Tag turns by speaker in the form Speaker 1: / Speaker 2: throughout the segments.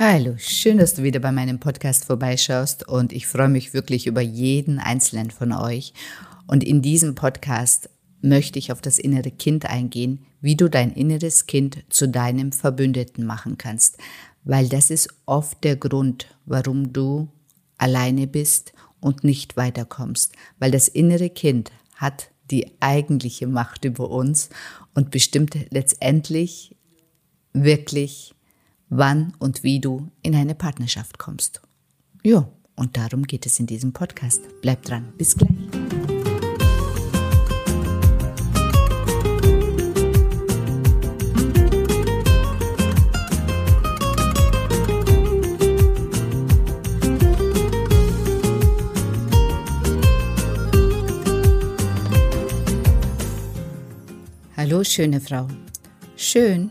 Speaker 1: Hallo, schön, dass du wieder bei meinem Podcast vorbeischaust und ich freue mich wirklich über jeden einzelnen von euch. Und in diesem Podcast möchte ich auf das innere Kind eingehen, wie du dein inneres Kind zu deinem Verbündeten machen kannst, weil das ist oft der Grund, warum du alleine bist und nicht weiterkommst, weil das innere Kind hat die eigentliche Macht über uns und bestimmt letztendlich wirklich wann und wie du in eine Partnerschaft kommst. Ja, und darum geht es in diesem Podcast. Bleib dran. Bis gleich. Hallo, schöne Frau. Schön,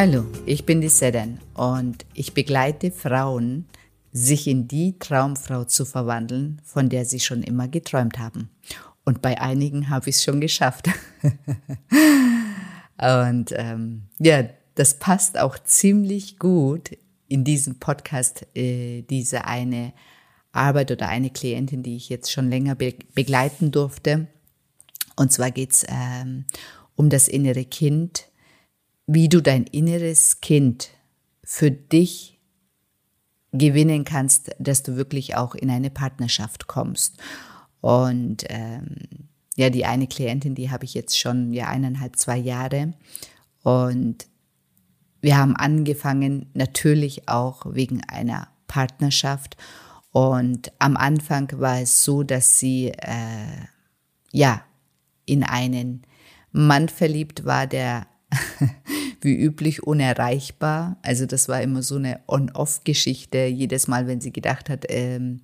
Speaker 1: Hallo, ich bin die Sedan und ich begleite Frauen, sich in die Traumfrau zu verwandeln, von der sie schon immer geträumt haben. Und bei einigen habe ich es schon geschafft. und ähm, ja, das passt auch ziemlich gut in diesem Podcast, äh, diese eine Arbeit oder eine Klientin, die ich jetzt schon länger be begleiten durfte. Und zwar geht's ähm, um das innere Kind, wie du dein inneres Kind für dich gewinnen kannst, dass du wirklich auch in eine Partnerschaft kommst. Und ähm, ja, die eine Klientin, die habe ich jetzt schon ja eineinhalb, zwei Jahre. Und wir haben angefangen, natürlich auch wegen einer Partnerschaft. Und am Anfang war es so, dass sie äh, ja in einen Mann verliebt war, der wie üblich unerreichbar. Also das war immer so eine On-Off-Geschichte. Jedes Mal, wenn sie gedacht hat, ähm,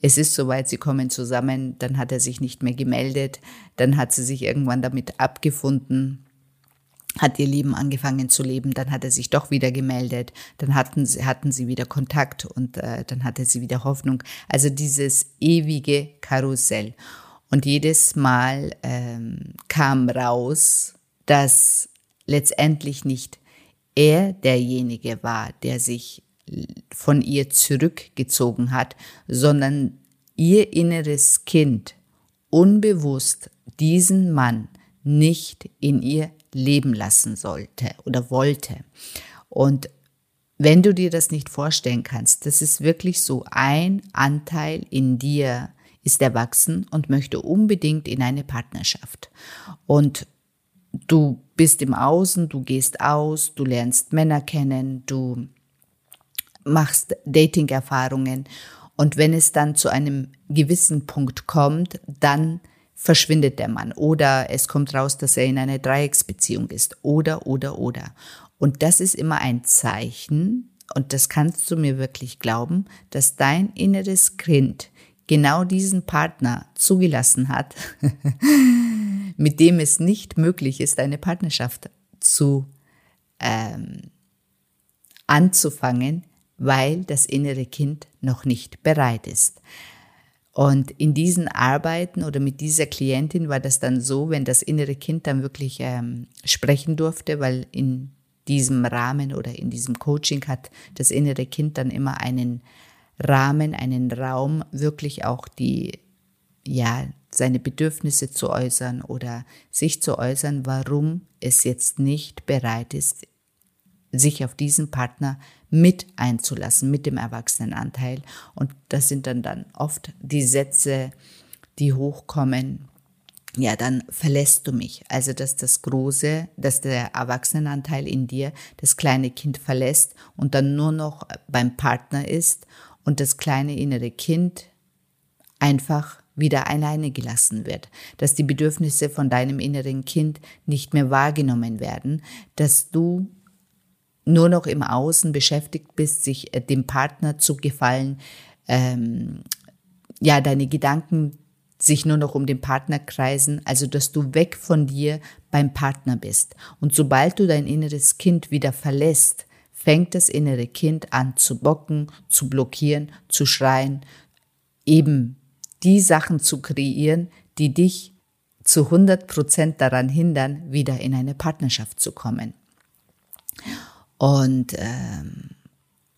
Speaker 1: es ist soweit, sie kommen zusammen, dann hat er sich nicht mehr gemeldet. Dann hat sie sich irgendwann damit abgefunden, hat ihr Leben angefangen zu leben, dann hat er sich doch wieder gemeldet, dann hatten sie, hatten sie wieder Kontakt und äh, dann hatte sie wieder Hoffnung. Also dieses ewige Karussell. Und jedes Mal ähm, kam raus, dass letztendlich nicht er derjenige war, der sich von ihr zurückgezogen hat, sondern ihr inneres Kind unbewusst diesen Mann nicht in ihr leben lassen sollte oder wollte. Und wenn du dir das nicht vorstellen kannst, das ist wirklich so, ein Anteil in dir ist erwachsen und möchte unbedingt in eine Partnerschaft. Und du bist im Außen, du gehst aus, du lernst Männer kennen, du machst Dating-Erfahrungen. Und wenn es dann zu einem gewissen Punkt kommt, dann verschwindet der Mann. Oder es kommt raus, dass er in einer Dreiecksbeziehung ist. Oder, oder, oder. Und das ist immer ein Zeichen, und das kannst du mir wirklich glauben, dass dein inneres Kind genau diesen Partner zugelassen hat, mit dem es nicht möglich ist, eine Partnerschaft zu ähm, anzufangen, weil das innere Kind noch nicht bereit ist. Und in diesen Arbeiten oder mit dieser Klientin war das dann so, wenn das innere Kind dann wirklich ähm, sprechen durfte, weil in diesem Rahmen oder in diesem Coaching hat das innere Kind dann immer einen Rahmen, einen Raum, wirklich auch die, ja, seine Bedürfnisse zu äußern oder sich zu äußern, warum es jetzt nicht bereit ist, sich auf diesen Partner mit einzulassen, mit dem Erwachsenenanteil. Und das sind dann, dann oft die Sätze, die hochkommen, ja, dann verlässt du mich. Also, dass das große, dass der Erwachsenenanteil in dir das kleine Kind verlässt und dann nur noch beim Partner ist und das kleine innere Kind einfach wieder alleine gelassen wird, dass die Bedürfnisse von deinem inneren Kind nicht mehr wahrgenommen werden, dass du nur noch im Außen beschäftigt bist, sich äh, dem Partner zu gefallen, ähm, ja, deine Gedanken sich nur noch um den Partner kreisen, also dass du weg von dir beim Partner bist. Und sobald du dein inneres Kind wieder verlässt, fängt das innere Kind an zu bocken, zu blockieren, zu schreien, eben die Sachen zu kreieren, die dich zu 100 Prozent daran hindern, wieder in eine Partnerschaft zu kommen. Und, ähm,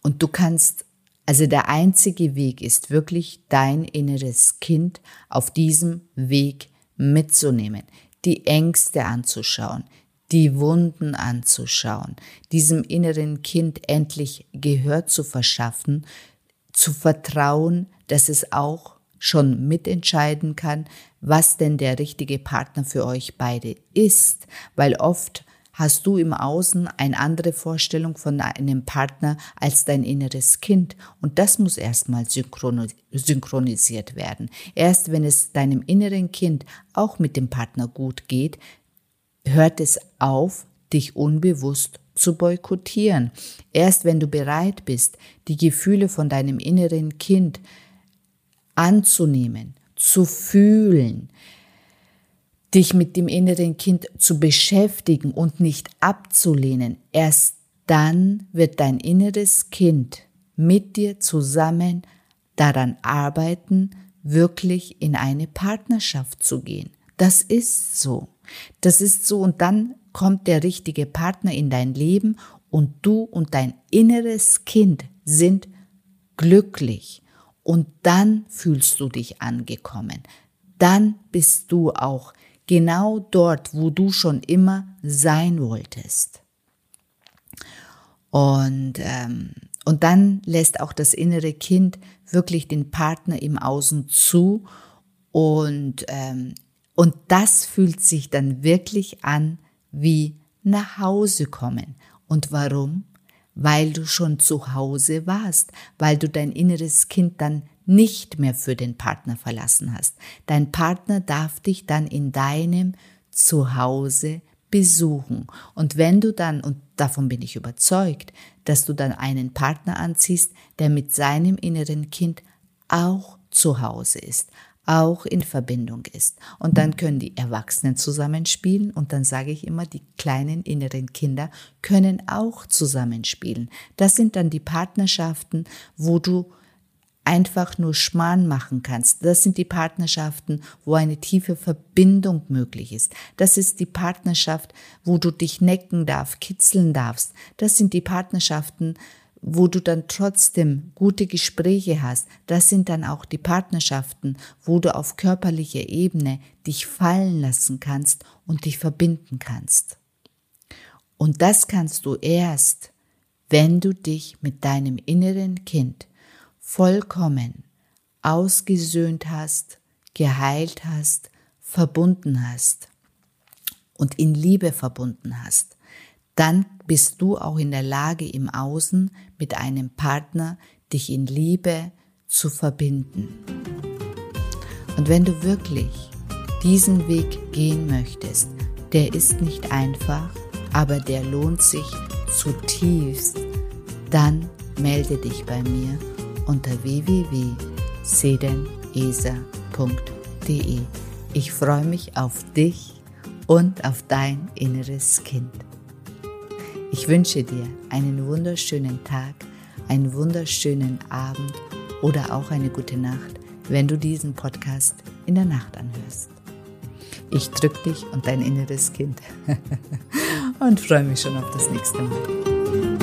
Speaker 1: und du kannst also der einzige Weg ist wirklich dein inneres Kind auf diesem Weg mitzunehmen, die Ängste anzuschauen, die Wunden anzuschauen, diesem inneren Kind endlich Gehör zu verschaffen, zu vertrauen, dass es auch schon mitentscheiden kann, was denn der richtige Partner für euch beide ist, weil oft hast du im Außen eine andere Vorstellung von einem Partner als dein inneres Kind. Und das muss erstmal synchronisiert werden. Erst wenn es deinem inneren Kind auch mit dem Partner gut geht, hört es auf, dich unbewusst zu boykottieren. Erst wenn du bereit bist, die Gefühle von deinem inneren Kind anzunehmen, zu fühlen, dich mit dem inneren Kind zu beschäftigen und nicht abzulehnen, erst dann wird dein inneres Kind mit dir zusammen daran arbeiten, wirklich in eine Partnerschaft zu gehen. Das ist so. Das ist so und dann kommt der richtige Partner in dein Leben und du und dein inneres Kind sind glücklich und dann fühlst du dich angekommen. Dann bist du auch genau dort, wo du schon immer sein wolltest. Und, ähm, und dann lässt auch das innere Kind wirklich den Partner im Außen zu und, ähm, und das fühlt sich dann wirklich an wie nach Hause kommen. Und warum? Weil du schon zu Hause warst, weil du dein inneres Kind dann nicht mehr für den Partner verlassen hast. Dein Partner darf dich dann in deinem Zuhause besuchen. Und wenn du dann, und davon bin ich überzeugt, dass du dann einen Partner anziehst, der mit seinem inneren Kind auch zu Hause ist, auch in Verbindung ist. Und dann können die Erwachsenen zusammenspielen und dann sage ich immer, die kleinen inneren Kinder können auch zusammenspielen. Das sind dann die Partnerschaften, wo du einfach nur Schmarrn machen kannst. Das sind die Partnerschaften, wo eine tiefe Verbindung möglich ist. Das ist die Partnerschaft, wo du dich necken darfst, kitzeln darfst. Das sind die Partnerschaften, wo du dann trotzdem gute Gespräche hast. Das sind dann auch die Partnerschaften, wo du auf körperlicher Ebene dich fallen lassen kannst und dich verbinden kannst. Und das kannst du erst, wenn du dich mit deinem inneren Kind vollkommen ausgesöhnt hast, geheilt hast, verbunden hast und in Liebe verbunden hast, dann bist du auch in der Lage, im Außen mit einem Partner dich in Liebe zu verbinden. Und wenn du wirklich diesen Weg gehen möchtest, der ist nicht einfach, aber der lohnt sich zutiefst, dann melde dich bei mir unter www.sedenesa.de. Ich freue mich auf dich und auf dein inneres Kind. Ich wünsche dir einen wunderschönen Tag, einen wunderschönen Abend oder auch eine gute Nacht, wenn du diesen Podcast in der Nacht anhörst. Ich drück dich und dein inneres Kind. und freue mich schon auf das nächste Mal.